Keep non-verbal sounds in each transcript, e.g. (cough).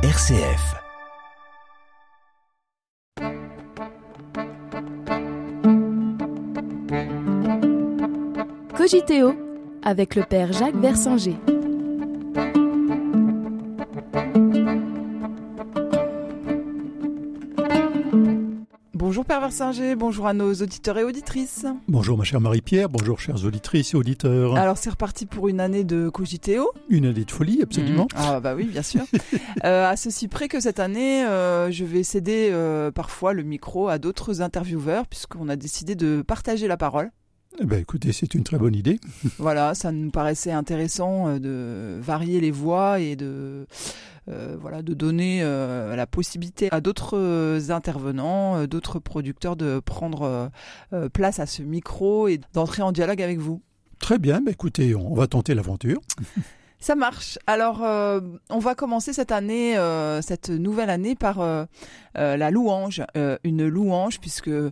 RCF. Cogiteo avec le père Jacques Versinger. Père bonjour à nos auditeurs et auditrices. Bonjour ma chère Marie-Pierre, bonjour chères auditrices et auditeurs. Alors c'est reparti pour une année de Cogiteo. Une année de folie, absolument. Mmh. Ah bah oui, bien sûr. (laughs) euh, à ceci près que cette année, euh, je vais céder euh, parfois le micro à d'autres intervieweurs puisqu'on a décidé de partager la parole. Eh ben, écoutez, c'est une très bonne idée. (laughs) voilà, ça nous paraissait intéressant euh, de varier les voix et de euh, voilà de donner euh, la possibilité à d'autres intervenants, d'autres producteurs de prendre euh, place à ce micro et d'entrer en dialogue avec vous. Très bien, ben, écoutez, on va tenter l'aventure. (laughs) Ça marche. Alors, euh, on va commencer cette année, euh, cette nouvelle année, par euh, euh, la louange, euh, une louange, puisque euh,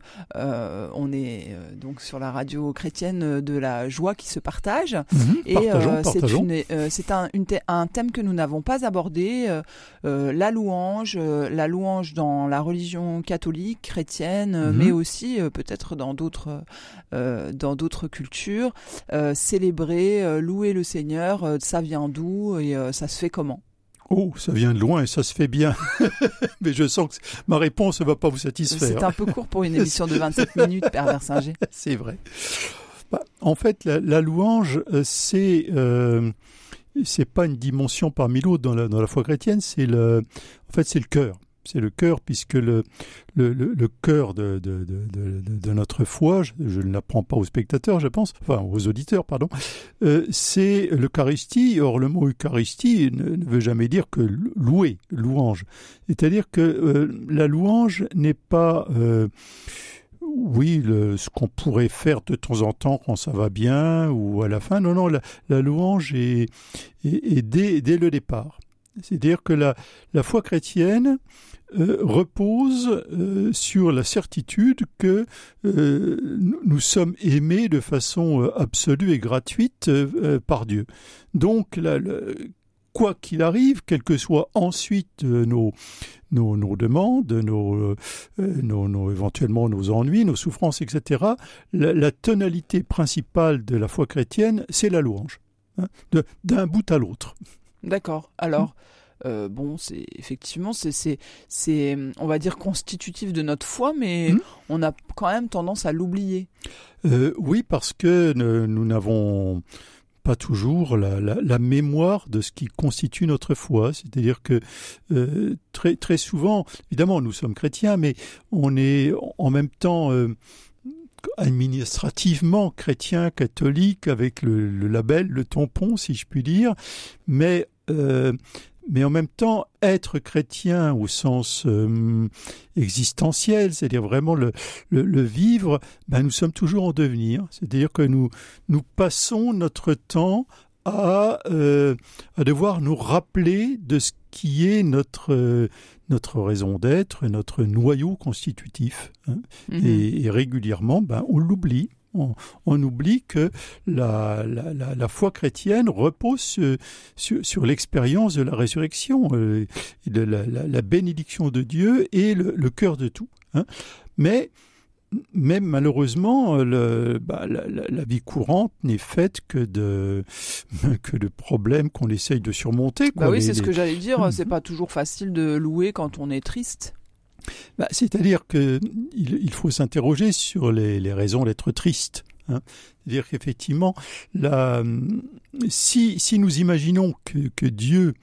on est euh, donc sur la radio chrétienne de la joie qui se partage. Mhm, Et euh, c'est partageons. une- euh, c'est un, un thème que nous n'avons pas abordé, euh, euh, la louange, euh, la louange dans la religion catholique, chrétienne, Mhm. mais aussi euh, peut-être dans d'autres euh, dans d'autres cultures. Euh, célébrer, euh, louer le Seigneur, euh, ça vient d'où et euh, ça se fait comment? Oh, ça vient de loin et ça se fait bien. (laughs) Mais je sens que ma réponse ne va pas vous C'est satisfaire. un peu court pour une (laughs) émission de 27 minutes, Père Versinger. (laughs) C'est vrai. Bah, en fait, la, la louange, euh, c'est euh, c'est pas une dimension parmi l'autre dans la, dans la foi chrétienne. C'est le, en fait, c'est le cœur. C'est le cœur, puisque le, le, le, cœur de, de, de, de, notre foi, je, je ne l'apprends pas aux spectateurs, je pense, enfin aux auditeurs, pardon, euh, c'est l'Eucharistie. Or, le mot Eucharistie ne, veut jamais dire que louer, louange. C'est-à-dire que euh, la louange n'est pas euh, oui, ce qu'on pourrait faire de temps en temps quand ça va bien ou à la fin. Non, non, la, la louange est, est- est dès, dès le départ. C'est-à-dire que la, la foi chrétienne euh, repose euh, sur la certitude que euh, nous- sommes aimés de façon absolue et gratuite par Dieu. Donc, la- quoi qu'il arrive, quelles que soient ensuite nos, nos, nos demandes, nos, nos, éventuellement nos ennuis, nos souffrances, etc., la, la tonalité principale de la foi chrétienne, c'est la louange, hein, d'un bout à l'autre. D'accord. Alors, euh, bon, c'est effectivement, c'est, c'est, on va dire constitutif de notre foi, mais Mhm. on a quand même tendance à l'oublier. Euh, oui, parce que nous n'avons pas toujours la, la- la mémoire de ce qui constitue notre foi. C'est-à-dire que euh, très, très souvent, évidemment, nous sommes chrétiens, mais on est en même temps euh, administrativement chrétien, catholique, avec le, le label, le tampon, si je puis dire, mais euh, mais en même temps, être chrétien au sens euh, existentiel, c'est-à-dire vraiment le, le, le vivre, ben nous sommes toujours en devenir. C'est-à-dire que nous, nous passons notre temps à, euh, à devoir nous rappeler de ce qui est notre, euh, notre raison d'être, notre noyau constitutif. hein. Mhm. Et, et régulièrement, ben, on l'oublie. On, on oublie que la, la, la, la foi chrétienne repose sur, sur, sur l'expérience de la résurrection, euh, de la, bénédiction de Dieu et le, le cœur de tout. hein. Mais même malheureusement, le, bah, la, la- la vie courante n'est faite que de, (laughs) que de problèmes qu'on essaye de surmonter. Bah oui, c'est ce que j'allais dire. Mhm. C'est pas toujours facile de louer quand on est triste. Bah, C'est-à-dire que il, faut s'interroger sur les, raisons d'être triste. hein. C'est-à-dire qu'effectivement, si, si nous imaginons que, que Dieu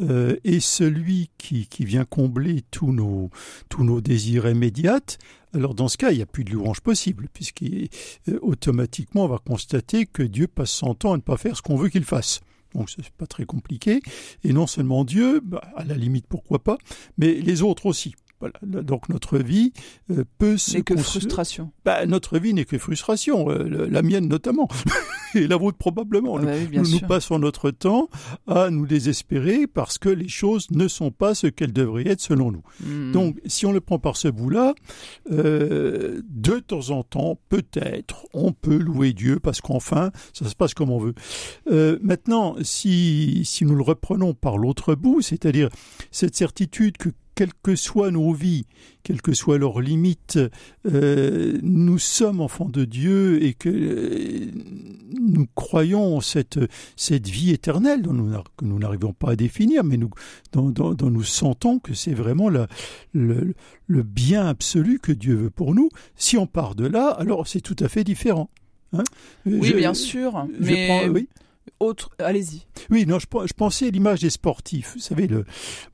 euh, est celui qui, qui vient combler tous nos, tous nos désirs immédiats, alors dans ce cas, il n'y a plus de louange possible, puisqu'automatiquement, on va constater que Dieu passe son temps à ne pas faire ce qu'on veut qu'il fasse. Donc c'est pas très compliqué. Et non seulement Dieu, bah, à la limite pourquoi pas, mais les autres aussi. Voilà. Donc notre vie euh, peut se... N'est que frustration. Bah, notre vie n'est que frustration, euh, la mienne notamment, (laughs) et la vôtre probablement. Ah bah oui, nous, nous sûr. passons notre temps à nous désespérer parce que les choses ne sont pas ce qu'elles devraient être selon nous. Hmm. Donc, si on le prend par ce bout-là, euh, de temps en temps, peut-être, on peut louer Dieu parce qu'enfin, ça se passe comme on veut. Maintenant, si, si nous le reprenons par l'autre bout, c'est-à-dire cette certitude que quelles que soient nos vies, quelles que soient leurs limites, euh, nous sommes enfants de Dieu et que euh, nous croyons en cette, cette vie éternelle dont nous, n'a- que nous n'arrivons pas à définir, mais nous, dont, dont- dont nous sentons que c'est vraiment la- le, le bien absolu que Dieu veut pour nous. Si on part de là, alors c'est tout à fait différent. hein. Oui, Je- bien sûr. je Mais prends- oui. Autre, allez-y. Oui, non, je, je pensais à l'image des sportifs. Vous savez, le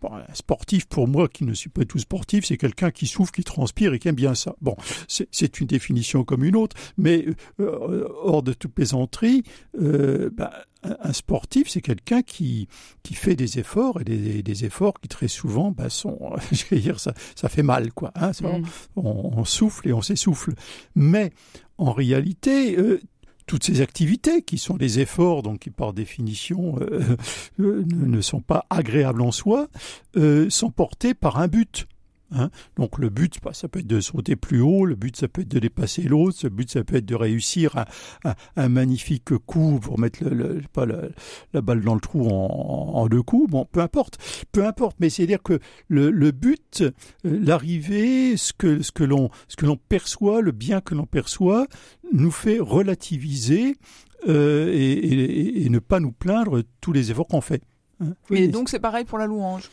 bon, un sportif, pour moi, qui ne suis pas tout sportif, c'est quelqu'un qui souffre, qui transpire et qui aime bien ça. Bon, c'est une définition comme une autre, mais euh, hors de toute plaisanterie, euh, bah, un sportif, c'est quelqu'un qui, qui fait des efforts et des, des efforts qui très souvent bah, sont, (laughs) je vais dire, ça, ça fait mal, quoi. Hein, ça, Hmm. on, on souffle et on s'essouffle. Mais en réalité, euh, toutes ces activités qui sont des efforts, donc qui par définition euh, (laughs) euh, ne, sont pas agréables en soi, euh, sont portés par un but. Hein. donc le but, bah, ça peut être de sauter plus haut, le but ça peut être de dépasser l'autre, le but ça peut être de réussir un, un- un magnifique coup pour mettre le, le- je sais pas, le- la balle dans le trou en, en deux coups. Bon, peu importe, peu importe. Mais c'est à dire que le, but, euh, l'arrivée, ce que ce que l'on ce que l'on perçoit, le bien que l'on perçoit, nous fait relativiser euh, et, et- et ne pas nous plaindre tous les efforts qu'on fait. hein. Et Oui, donc c'est pareil pour la louange?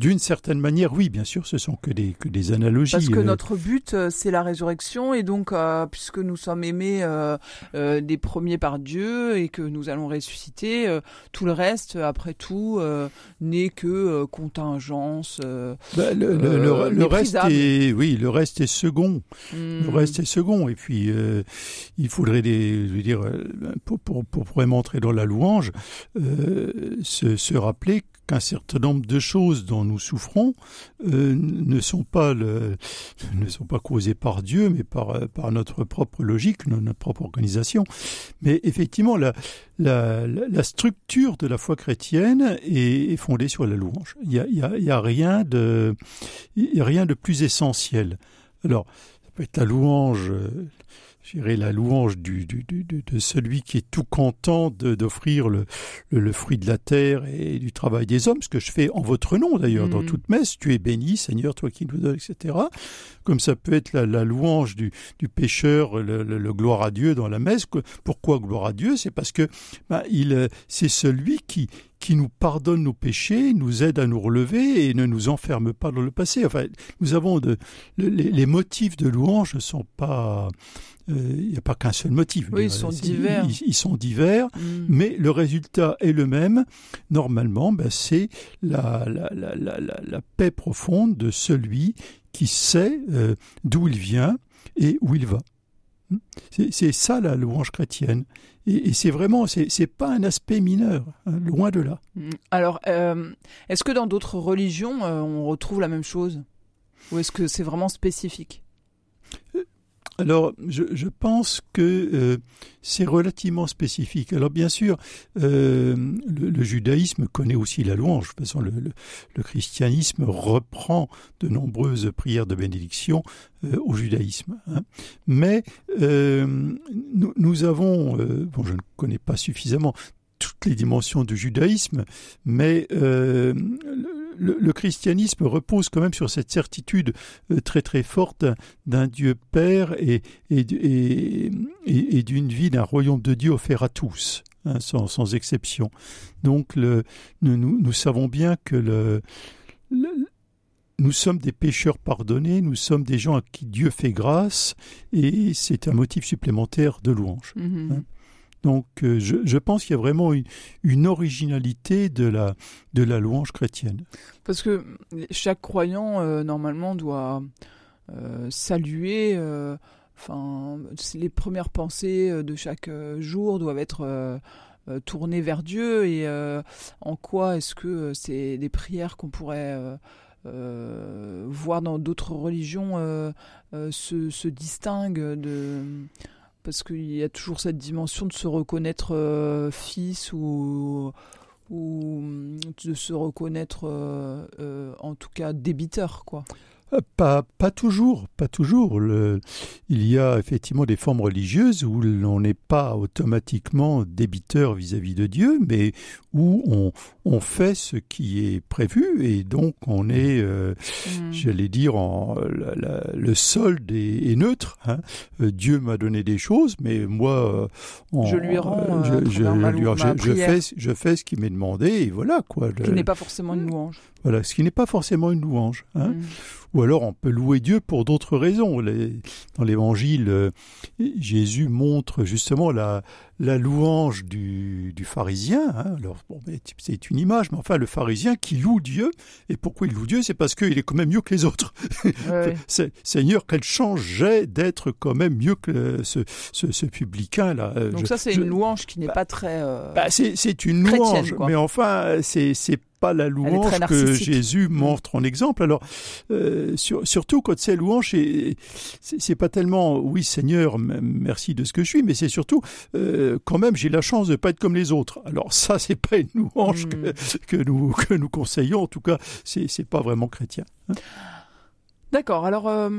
D'une certaine manière, oui, bien sûr, ce sont que des que des analogies. Parce que euh, notre but, euh, c'est la résurrection, et donc, euh, puisque nous sommes aimés euh, euh, des premiers par Dieu et que nous allons ressusciter, tout le reste, après tout, n'est que contingence. bah, le, le- le- le reste est oui, le reste est second. Le hmm, reste est second. Et puis, il faudrait, des, je veux dire, pour, pour, pour vraiment entrer dans la louange, se, se rappeler qu'un certain nombre de choses dont nous souffrons euh, ne sont pas ne sont pas causées par Dieu, mais par, euh, par notre propre logique, no- notre propre organisation. Mais effectivement, la, la, structure de la foi chrétienne est, fondée sur la louange. Il y a, y a, rien de, a rien de plus essentiel. Alors, ça peut être la louange, euh, dirais la louange du, du- du- du- de celui qui est tout content d'offrir le, le, le fruit de la terre et du travail des hommes, ce que je fais en votre nom d'ailleurs dans Mhm. toute messe. Tu es béni, Seigneur, toi qui nous donnes, etc. Comme ça peut être la, la louange du, du pécheur, le, gloire à Dieu dans la messe. Pourquoi gloire à Dieu? C'est parce que ben, il, euh, c'est celui qui qui nous pardonne nos péchés, nous aide à nous relever et ne nous enferme pas dans le passé. Enfin, nous avons de, le- les, les motifs de louange ne sont pas, il n'y a pas qu'un seul motif. Oui, ils sont divers. Ils, ils sont divers, hmm. mais le résultat est le même. Normalement, ben, c'est la, la, la, la, la, la paix profonde de celui qui sait euh, d'où il vient et où il va. Hmm? C'est ça la louange chrétienne. Et, et c'est vraiment, c'est pas un aspect mineur, hein, loin de là. Mm. Alors, euh, est-ce que dans d'autres religions, euh, on retrouve la même chose? Ou est-ce que c'est vraiment spécifique? Alors, je, pense que euh, c'est relativement spécifique. Alors, bien sûr, euh, le, judaïsme connaît aussi la louange. De toute façon, le, christianisme reprend de nombreuses prières de bénédiction euh, au judaïsme. hein. Mais nous, nous avons, bon, je ne connais pas suffisamment toutes les dimensions du judaïsme, mais le, le christianisme repose quand même sur cette certitude euh, très très forte d'un Dieu Père et, et, et, et- et d'une vie d'un royaume de Dieu offert à tous, hein, sans, sans exception. Donc le, nous, savons bien que le, le- nous sommes des pécheurs pardonnés, nous sommes des gens à qui Dieu fait grâce, et c'est un motif supplémentaire de louange. Mhm. Hein. Donc euh, je, pense qu'il y a vraiment une, originalité de la, de la louange chrétienne. Parce que chaque croyant, euh, normalement, doit euh, saluer. Enfin, les premières pensées de chaque jour doivent être tournées vers Dieu. Et en quoi est-ce que c'est des prières qu'on pourrait voir dans d'autres religions se, se distinguent de parce qu'il y a toujours cette dimension de se reconnaître fils ou ou de se reconnaître en tout cas débiteur quoi. Euh, pas, pas toujours, pas toujours. Le, il y a effectivement des formes religieuses où l'on n'est pas automatiquement débiteur vis-à-vis de Dieu, mais où on, on, fait ce qui est prévu et donc on est, euh, hmm. j'allais dire, en, le solde est, neutre. Hein. Euh, Dieu m'a donné des choses, mais moi, je lui rends, je, je, fais, je fais ce qui m'est demandé et voilà quoi. Ce qui n'est pas forcément une louange. Voilà, ce qui n'est pas forcément une louange. Hein. Hmm. Ou alors on peut louer Dieu pour d'autres raisons. dans l'Évangile, euh, Jésus montre justement la, la louange du, du pharisien. Hein. Alors bon, c'est une image, mais enfin le pharisien qui loue Dieu. Et pourquoi il loue Dieu? C'est parce qu'il est quand même mieux que les autres. (laughs) Seigneur, quelle chance j'ai d'être quand même mieux que ce, ce, publicain là. Donc ça c'est une louange qui n'est bah, pas très. Euh, bah, c'est une louange, mais enfin c'est pas la louange que Jésus mm. montre en exemple. Alors, euh, surtout quand c'est louange, c'est pas tellement oui Seigneur, merci de ce que je suis, mais c'est surtout euh, quand même j'ai la chance de pas être comme les autres. Alors ça, c'est pas une louange mm. que, nous que nous conseillons. En tout cas, c'est pas vraiment chrétien. Hein. D'accord. Alors. Euh,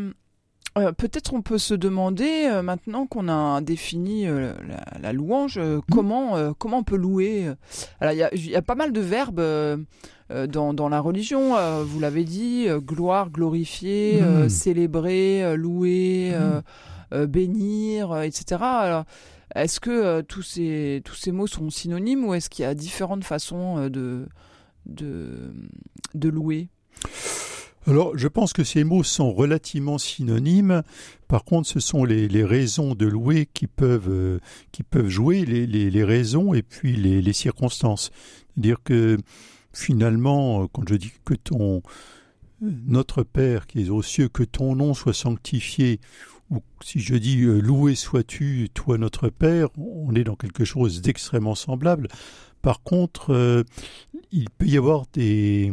euh, peut-être on peut se demander, euh, maintenant qu'on a défini la, louange, mmh. comment, comment on peut louer Alors, il y a, pas mal de verbes dans, dans, la religion, vous l'avez dit, gloire, glorifier, mmh. célébrer, louer, mmh. bénir, etc. Alors, est-ce que tous, ces, tous ces mots sont synonymes ou est-ce qu'il y a différentes façons de, de, de louer? Alors, je pense que ces mots sont relativement synonymes. Par contre, ce sont les, les raisons de louer qui peuvent, euh, qui peuvent jouer, les, les, les, raisons et puis les, circonstances. C'est-à-dire que finalement, quand je dis que ton notre Père qui est aux cieux, que ton nom soit sanctifié, si je dis euh, loué sois-tu, toi notre Père, on est dans quelque chose d'extrêmement semblable. Par contre, euh, il peut y avoir des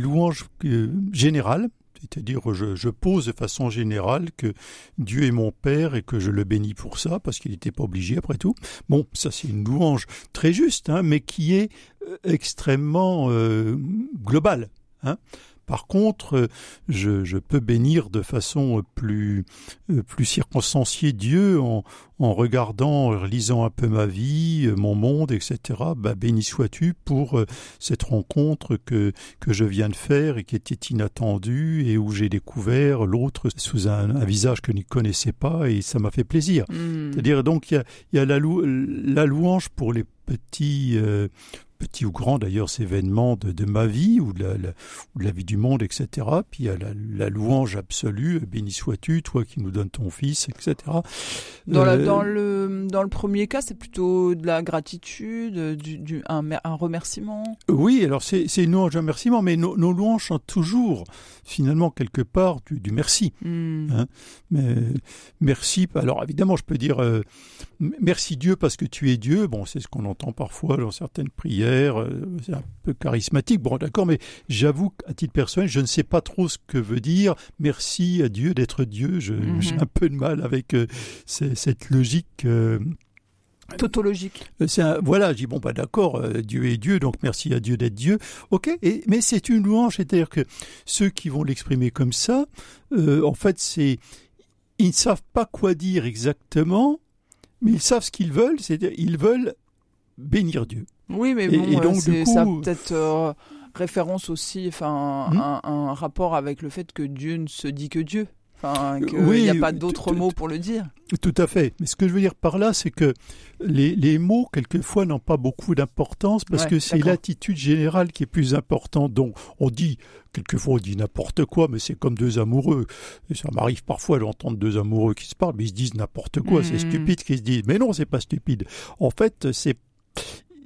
louanges euh, générales, c'est-à-dire je, pose de façon générale que Dieu est mon Père et que je le bénis pour ça, parce qu'il n'était pas obligé après tout. Bon, ça c'est une louange très juste, hein, mais qui est extrêmement euh, globale. Hein. Par contre, euh, je, peux bénir de façon plus, euh, plus circonstanciée Dieu en, en regardant, en lisant un peu ma vie, euh, mon monde, etc. Bah, béni sois-tu pour cette rencontre que, que je viens de faire et qui était inattendue et où j'ai découvert l'autre sous un, visage que je ne connaissais pas et ça m'a fait plaisir. Hmm. C'est-à-dire donc il y a, y a la, la, louange pour les petits, petit ou grand d'ailleurs événements de, de, ma vie ou de, la, de, la, vie du monde, etc. Puis il y a la, la louange absolue, béni sois-tu, toi qui nous donnes ton fils, etc. Dans, euh, dans, le, dans le premier cas, c'est plutôt de la gratitude, du, du un, un, remerciement? Oui, alors c'est une louange, un remerciement, mais nos, nos, louanges sont toujours finalement quelque part du, du merci. Hmm. Hein mais merci, alors évidemment je peux dire euh, merci Dieu parce que tu es Dieu, bon c'est ce qu'on entend parfois dans certaines prières euh, c'est un peu charismatique. Bon, d'accord, mais j'avoue qu'à titre personnel, je ne sais pas trop ce que veut dire merci à Dieu d'être Dieu. Mhm. J'ai un peu de mal avec euh, cette logique. Euh, Tautologique. voilà, je dis bon, pas bah, d'accord, Dieu est Dieu, donc merci à Dieu d'être Dieu. Ok, et, mais c'est une louange, c'est-à-dire que ceux qui vont l'exprimer comme ça, en fait, c'est ils ne savent pas quoi dire exactement, mais ils savent ce qu'ils veulent, c'est-à-dire ils veulent bénir Dieu. Oui, mais bon, et, donc, du coup, ça peut-être euh, référence aussi, enfin, hmm un, un, rapport avec le fait que Dieu ne se dit que Dieu. Enfin, qu'il n'y a pas d'autres mots pour le dire. Tout à fait. Mais ce que je veux dire par là, c'est que les, les, mots, quelquefois, n'ont pas beaucoup d'importance parce que c'est l'attitude générale qui est plus importante. Donc, on dit, quelquefois, on dit n'importe quoi, mais c'est comme deux amoureux. Et ça m'arrive parfois d'entendre deux amoureux qui se parlent, mais ils se disent n'importe quoi. C'est hmm. stupide qu'ils se disent. Mais non, c'est pas stupide. En fait, c'est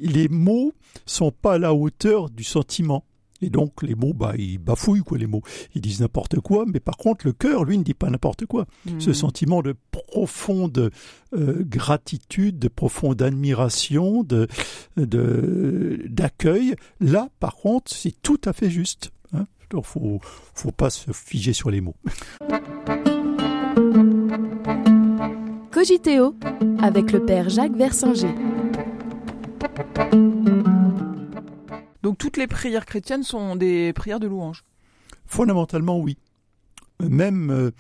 les mots sont pas à la hauteur du sentiment. Et donc les mots, bah, ils bafouillent quoi les mots. Ils disent n'importe quoi, mais par contre le cœur, lui, ne dit pas n'importe quoi. Hmm. Ce sentiment de profonde euh, gratitude, de profonde admiration, de d'accueil, là, par contre, c'est tout à fait juste. Hein. Donc, faut, faut pas se figer sur les mots. Cogiteo avec le père Jacques Versinger. Donc toutes les prières chrétiennes sont des prières de louange. Fondamentalement, oui. Même, euh,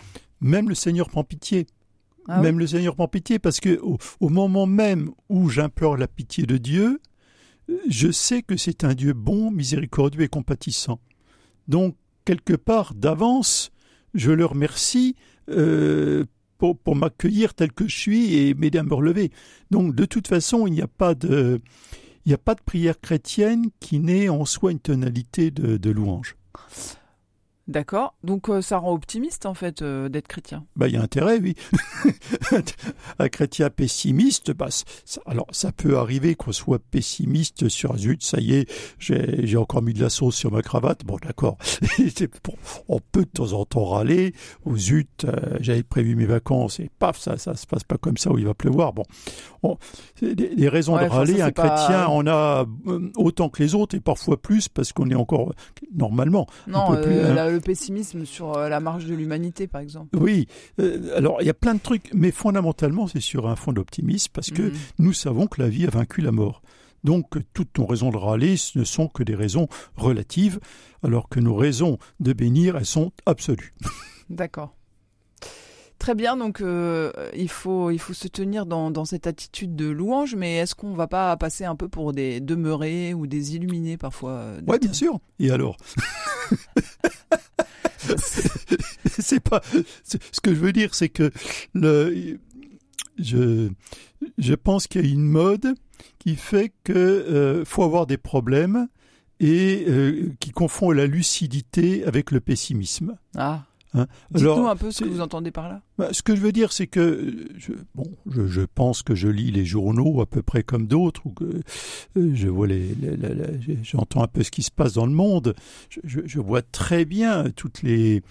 même le Seigneur prend pitié. Ah même le Seigneur prend pitié parce que au, au moment même où j'implore la pitié de Dieu, je sais que c'est un Dieu bon, miséricordieux et compatissant. Donc, quelque part, d'avance, je le remercie euh, pour, m'accueillir tel que je suis et m'aider à me relever. Donc, de toute façon, il n'y a pas de, il n'y a pas de prière chrétienne qui n'ait en soi une tonalité de louange. D'accord. Donc euh, ça rend optimiste en fait euh, d'être chrétien. Bah, il y a intérêt, oui. (laughs) un chrétien pessimiste, bah, ça- alors ça peut arriver qu'on soit pessimiste sur zut, ça y est, j'ai encore mis de la sauce sur ma cravate. Bon, d'accord. (laughs) On peut de temps en temps râler. Ou zut, euh, j'avais prévu mes vacances et paf, ça, ça se passe pas comme ça où il va pleuvoir. Bon, On- des, des raisons Ouais, de râler. ça, un pas- chrétien en a autant que les autres et parfois plus parce qu'on est encore normalement Non, peut plus, hein. le pessimisme sur euh, la marche de l'humanité par exemple. Oui, euh, alors il y a plein de trucs, mais fondamentalement c'est sur un fond d'optimisme parce que Mhm. nous savons que la vie a vaincu la mort. Donc toutes nos raisons de râler ce ne sont que des raisons relatives, alors que nos raisons de bénir, elles sont absolues. (laughs) D'accord. Très bien, donc euh, il, faut, il faut se tenir dans, dans cette attitude de louange, mais est-ce qu'on va pas passer un peu pour des demeurés ou des illuminés parfois Ouais, bien sûr. Et alors? (laughs) (laughs) C'est pas. Ce que je veux dire, c'est que le, je, je pense qu'il y a une mode qui fait que euh, faut avoir des problèmes et euh, qui confond la lucidité avec le pessimisme. Ah, Hein. dites-nous un peu ce que vous entendez par là. Bah, ce que je veux dire, c'est que euh, je, bon, je, pense que je lis les journaux à peu près comme d'autres, ou que euh, je vois les, j'entends un peu ce qui se passe dans le monde. Je, vois très bien les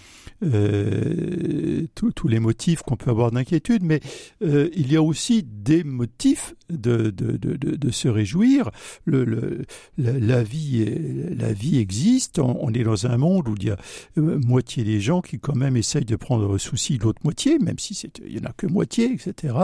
euh, tous- tous les motifs qu'on peut avoir d'inquiétude, mais il y a aussi des motifs de de, de, de, se réjouir. La, vie la vie existe. On, est dans un monde où il y a moitié des gens qui quand même essayent de prendre souci de l'autre moitié, même si il y en a que moitié, etc.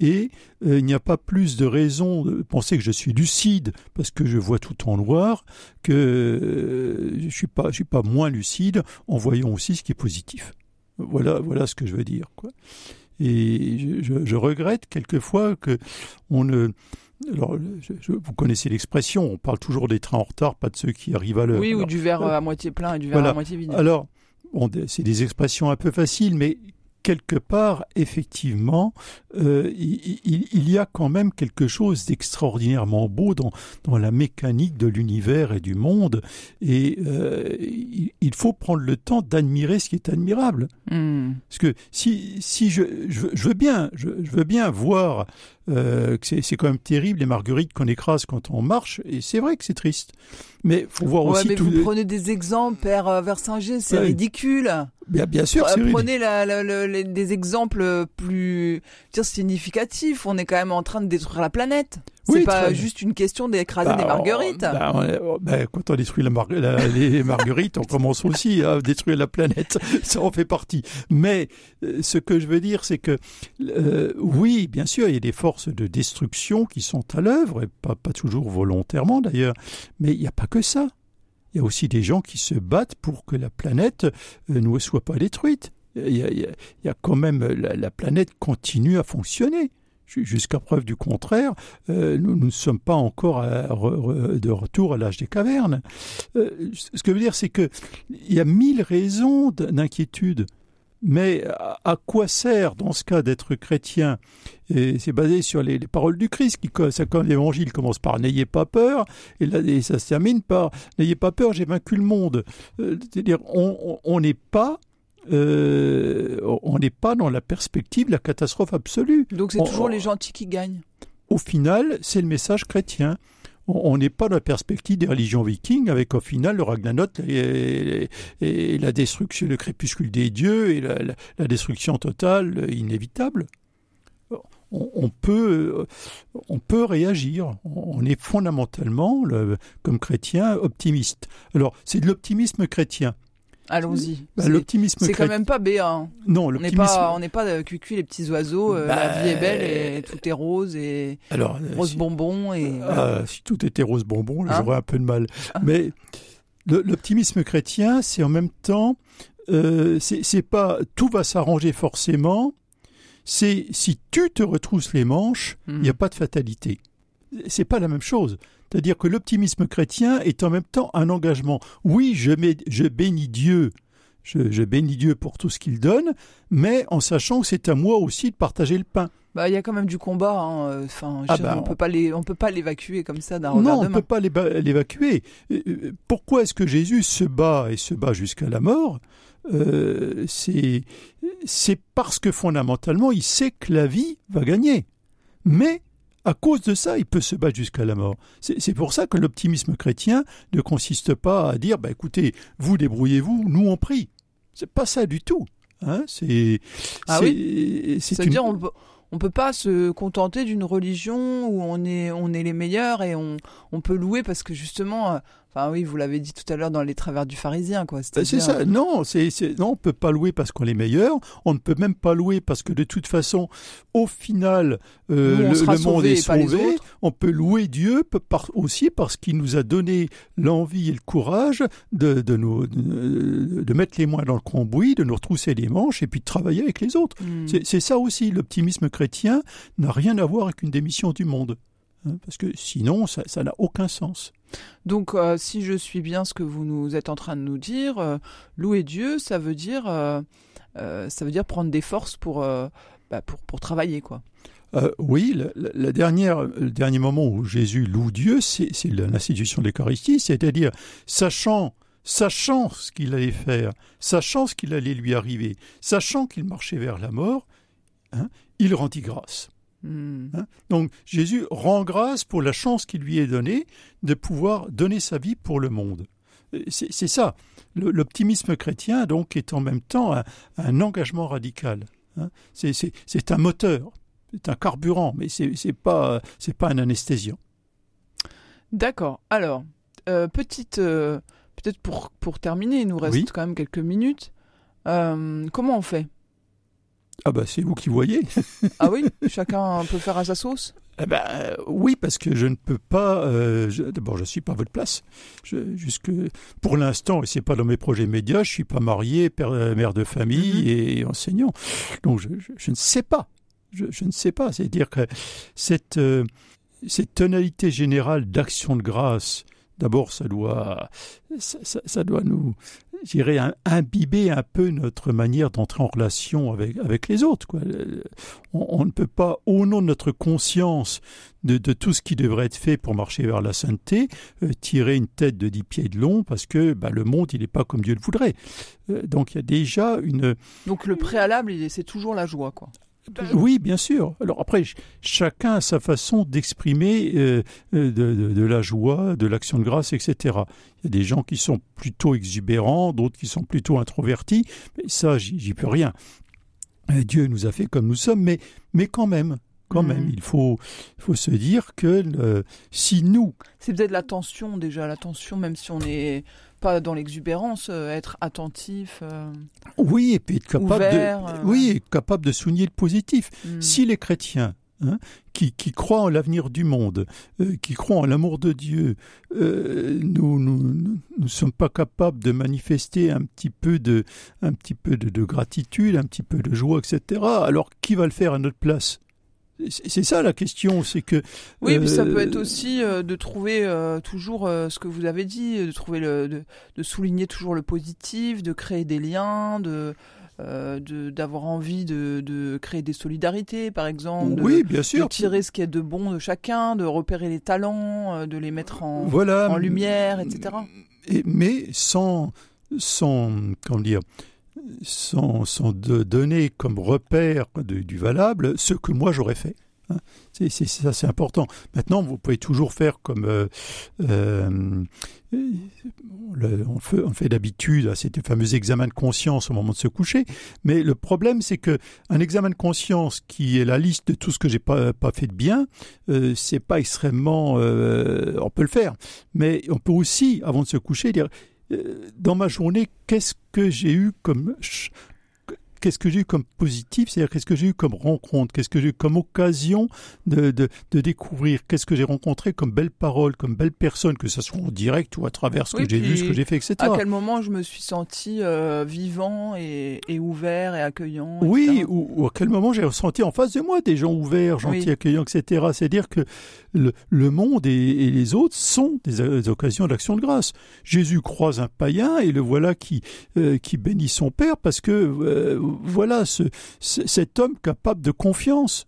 Et euh, il n'y a pas plus de raison de penser que je suis lucide parce que je vois tout en noir que euh, je suis pas, je suis pas moins lucide en voyant aussi ce qui est positif. Voilà, voilà ce que je veux dire, quoi. Et je, je, je regrette quelquefois que on ne alors, je- je- vous connaissez l'expression, on parle toujours des trains en retard, pas de ceux qui arrivent à l'heure. Oui, ou Alors, du verre euh, à moitié plein et du verre Voilà. à moitié vide. alors, bon, c'est des expressions un peu faciles, mais quelque part, effectivement, euh, il, y a quand même quelque chose d'extraordinairement beau dans, dans la mécanique de l'univers et du monde, et euh, il, faut prendre le temps d'admirer ce qui est admirable. Hmm. Parce que si, si je, je, veux- je veux bien, je, je veux bien voir euh, que c'est c'est quand même terrible les marguerites qu'on écrase quand on marche, et c'est vrai que c'est triste. Mais faut voir Ouais, aussi mais vous prenez des exemples, Père euh, Versinger, c'est Ouais. ridicule. Bien, bien sûr, Euh, c'est ridicule. Prenez la, la- la- les- des exemples plus dire, significatifs. On est quand même en train de détruire la planète. C'est Oui, pas juste une question d'écraser Bah, des marguerites. bah, on oh, bah, quand on détruit la mar- la- les (laughs) marguerites, on commence aussi à détruire la planète. (laughs) Ça en fait partie. Mais euh, ce que je veux dire, c'est que euh, oui, bien sûr, il y a des forces de destruction qui sont à l'œuvre, et pas, pas toujours volontairement d'ailleurs. Mais il n'y a pas que ça. Il y a aussi des gens qui se battent pour que la planète euh, ne soit pas détruite. Il y a, il y a- il y a quand même la, la planète continue à fonctionner. Ju- Jusqu'à preuve du contraire, euh, nous, ne sommes pas encore à de retour à l'âge des cavernes. Euh, ce que je veux dire, c'est que il y a mille raisons d'inquiétude. Mais à, quoi sert, dans ce cas, d'être chrétien? Et c'est basé sur les, les paroles du Christ. Qui, co- ça, quand l'évangile commence par N'ayez pas peur, et, ça se termine par N'ayez pas peur, j'ai vaincu le monde. Euh, C'est-à-dire, on n'est pas. Euh, on n'est pas dans la perspective de la catastrophe absolue Donc c'est toujours on- les gentils qui gagnent. au final, c'est le message chrétien. On n'est pas dans la perspective des religions vikings, avec au final le Ragnarok et, et- et la destruction, le crépuscule des dieux et la, la- la destruction totale euh, inévitable. On, on peut, euh, on peut réagir. On est fondamentalement, le- comme chrétien, optimiste. Alors, c'est de l'optimisme chrétien. Allons-y. Bah, C'est- l'optimisme C'est quand même pas B1. hein. Non, On n'est l'optimisme. pas, on n'est pas euh, cuicui les petits oiseaux. euh, Bah, la vie est belle et tout est rose et Alors, euh, rose si- bonbon et. Ah, si tout était rose bonbon, Hein j'aurais un peu de mal. Ah. Mais l'optimisme chrétien, c'est en même temps, euh, c'est pas tout va s'arranger forcément. C'est si tu te retrousses les manches, il Hmm. n'y a pas de fatalité. C'est pas la même chose. C'est-à-dire que l'optimisme chrétien est en même temps un engagement. Oui, je, mets- je bénis Dieu, je, je bénis Dieu pour tout ce qu'il donne, mais en sachant que c'est à moi aussi de partager le pain. Bah, il y a quand même du combat. hein, euh, Enfin, Ah bah, on peut pas les, on peut pas l'évacuer comme ça d'un revers Non, on ne peut pas l'éva- l'évacuer. Euh, euh, Pourquoi est-ce que Jésus se bat et se bat jusqu'à la mort? Euh, c'est parce que fondamentalement, il sait que la vie va gagner. Mais à cause de ça, il peut se battre jusqu'à la mort. C'est pour ça que l'optimisme chrétien ne consiste pas à dire, bah, écoutez, vous débrouillez-vous, nous on prie. C'est pas ça du tout. Hein c'est Ah c'est- c'est une- C'est-à-dire, on peut, on peut pas se contenter d'une religion où on est, on est les meilleurs et on, on peut louer parce que justement, enfin oui, vous l'avez dit tout à l'heure dans les travers du pharisien, quoi. Ben, C'est ça. Non, c'est, non, on peut pas louer parce qu'on est meilleur. On ne peut même pas louer parce que de toute façon, au final, euh, le, monde est sauvé. On peut louer Dieu par- aussi parce qu'il nous a donné l'envie et le courage de, de, nous, de, de mettre les mains dans le cambouis, de nous retrousser les manches et puis de travailler avec les autres. Hmm. C'est, ça aussi. L'optimisme chrétien n'a rien à voir avec une démission du monde. Hein, parce que sinon, ça n'a aucun sens. Donc, euh, si je suis bien ce que vous nous êtes en train de nous dire, euh, louer Dieu, ça veut dire, euh, ça veut dire prendre des forces pour, bah, pour, travailler, quoi. Oui, le dernier moment où Jésus loue Dieu, c'est c'est l'institution de l'Eucharistie, c'est-à-dire sachant, sachant ce qu'il allait faire, sachant ce qu'il allait lui arriver, sachant qu'il marchait vers la mort, hein, il rendit grâce. Hmm. hein? Donc Jésus rend grâce pour la chance qui lui est donnée de pouvoir donner sa vie pour le monde. Euh, C'est ça. L'optimisme chrétien, donc, est en même temps un, un engagement radical. hein? C'est- un moteur, c'est un carburant, mais c'est c'est pas pas un anesthésiant. D'accord. Alors, euh, petite, euh, peut-être pour, pour terminer, il nous reste Oui. quand même quelques minutes. Euh, comment on fait? Ah bah c'est vous qui voyez. Ah oui, (laughs) chacun peut faire à sa sauce. Eh ben, euh, oui, parce que je ne peux pas. euh, je- D'abord, je suis pas à votre place. Je, jusque pour l'instant, et c'est pas dans mes projets médias. Je suis pas marié, père, euh, mère de famille Mhm. et enseignant. Donc, je, je- je ne sais pas. Je, je ne sais pas. C'est-à-dire que cette euh, cette tonalité générale d'action de grâce. D'abord, ça doit, ça, doit nous, imbiber un peu notre manière d'entrer en relation avec, avec les autres. Euh, On, ne peut pas, au nom de notre conscience de, tout ce qui devrait être fait pour marcher vers la sainteté, euh, tirer une tête de dix pieds de long parce que bah, le monde, il n'est pas comme Dieu le voudrait. Euh, donc il y a déjà une... Donc le préalable, c'est toujours la joie, quoi. Oui, bien sûr. Alors après, ch- chacun a sa façon d'exprimer euh, euh, de, de- de la joie, de l'action de grâce, etc. Il y a des gens qui sont plutôt exubérants, d'autres qui sont plutôt introvertis. Mais ça, j'y peux rien. Euh, Dieu nous a fait comme nous sommes, mais, mais quand même, quand même, il faut, faut se dire que euh, si nous, C'est peut-être l'attention déjà, l'attention, même si on n'est pas dans l'exubérance, euh, être attentif. euh, oui, et puis être capable Ouvert, de, euh, oui, capable de souligner le positif. hmm. Si les chrétiens hein, qui, qui croient en l'avenir du monde, euh, qui croient en l'amour de Dieu, euh, nous nous nous sommes pas capables de manifester un petit peu de un petit peu de, de gratitude, un petit peu de joie, etc. Alors qui va le faire à notre place? C'est ça la question, c'est que Oui, puis ça peut euh, être aussi euh, de trouver euh, toujours ce que vous avez dit, de trouver le, de, de souligner toujours le positif, de créer des liens, de de- d'avoir envie de, de créer des solidarités, par exemple, de, oui, bien de sûr. tirer ce qui est de bon de chacun, de repérer les talents, de les mettre en, voilà. en lumière, etc. Et- mais sans, sans, comment dire, sans, sans de donner comme repère du valable ce que moi j'aurais fait. hein. C'est, ça, c'est important. Maintenant, vous pouvez toujours faire comme euh, euh, on fait, d'habitude, là, c'est le fameux examen de conscience au moment de se coucher. Mais le problème, c'est que un examen de conscience qui est la liste de tout ce que j'ai pas, pas fait de bien, euh, c'est pas extrêmement. on peut le faire, mais on peut aussi, avant de se coucher, dire dans ma journée, qu'est-ce que j'ai eu comme qu'est-ce que j'ai eu comme positif, c'est-à-dire qu'est-ce que j'ai eu comme rencontre, qu'est-ce que j'ai eu comme occasion de, de, de découvrir, qu'est-ce que j'ai rencontré comme belles paroles, comme belles personnes, que ce soit en direct ou à travers ce que j'ai vu, ce que j'ai fait, etc. À quel moment je me suis senti euh, vivant et, et, ouvert et accueillant Oui, ou, à quel moment j'ai ressenti en face de moi des gens ouverts, gentils, accueillants, etc. C'est-à-dire que le, le monde et, et, les autres sont des, des occasions d'action de grâce. Jésus croise un païen et le voilà qui, euh, qui bénit son Père parce que euh, voilà ce, cet homme capable de confiance.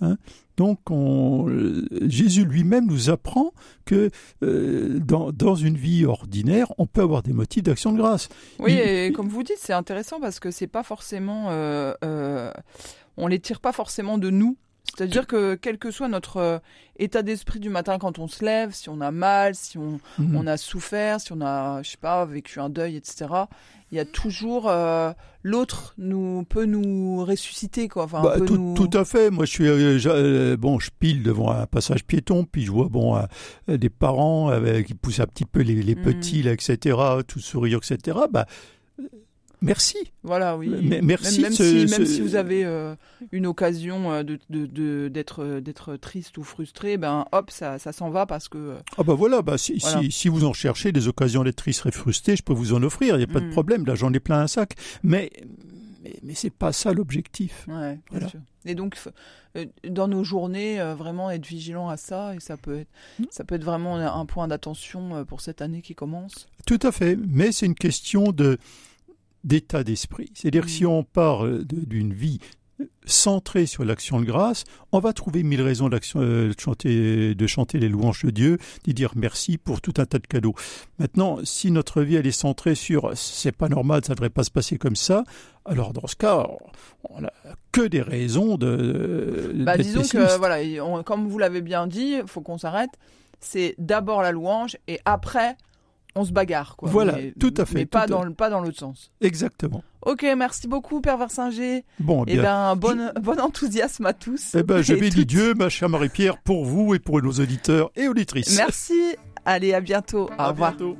Hein. Donc Jésus lui-même nous apprend que euh, dans, une vie ordinaire, on peut avoir des motifs d'action de grâce. Oui, et comme vous dites, c'est intéressant parce que c'est pas forcément, euh, euh, on les tire pas forcément de nous. C'est-à-dire que quel que soit notre état d'esprit du matin quand on se lève, si on a mal, si on, mhm. on a souffert, si on a, je sais pas, vécu un deuil, etc il y a toujours euh, l'autre nous peut nous ressusciter quoi. Enfin, bah, tout, tout, à fait. Moi, je suis euh, euh, bon, je pile devant un passage piéton, puis je vois bon des parents avec, qui poussent un petit peu les, les mmh. petits là, etc. Tout sourire, etc. Bah merci. Voilà, oui. merci. Même, si, même si, vous avez euh, une occasion euh, de, de, d'être, euh, d'être triste ou frustré, ben hop, ça, ça s'en va parce que. Ah bah voilà, bah si, Si, si, vous en cherchez des occasions d'être triste et frustré, je peux vous en offrir, il n'y a pas de mm. problème. Là, j'en ai plein un sac. Mais mais, mais c'est pas ça l'objectif. Ouais, voilà. Et donc, dans nos journées, vraiment être vigilant à ça, et ça peut être, mm. ça peut être vraiment un point d'attention pour cette année qui commence. Tout à fait, mais c'est une question de d'état d'esprit. C'est-à-dire que si on parle d'une vie centrée sur l'action de grâce, on va trouver mille raisons euh, de, chanter, de chanter les louanges de Dieu, d'y dire merci pour tout un tas de cadeaux. Maintenant, si notre vie elle est centrée sur c'est pas normal, ça devrait pas se passer comme ça, alors dans ce cas, on n'a que des raisons de. Bah, disons que voilà, comme vous l'avez bien dit, il faut qu'on s'arrête. C'est d'abord la louange et après on se bagarre. Quoi. Voilà, tout à fait. Mais pas, dans, pas dans l'autre sens. Exactement. Ok, merci beaucoup, Père Versinger. Bon, eh, eh bien. bon, bon enthousiasme à tous. Eh ben, je bénis Dieu, ma chère Marie-Pierre, pour vous et pour nos auditeurs et auditrices. Merci. Allez, à bientôt. Au revoir. Bientôt.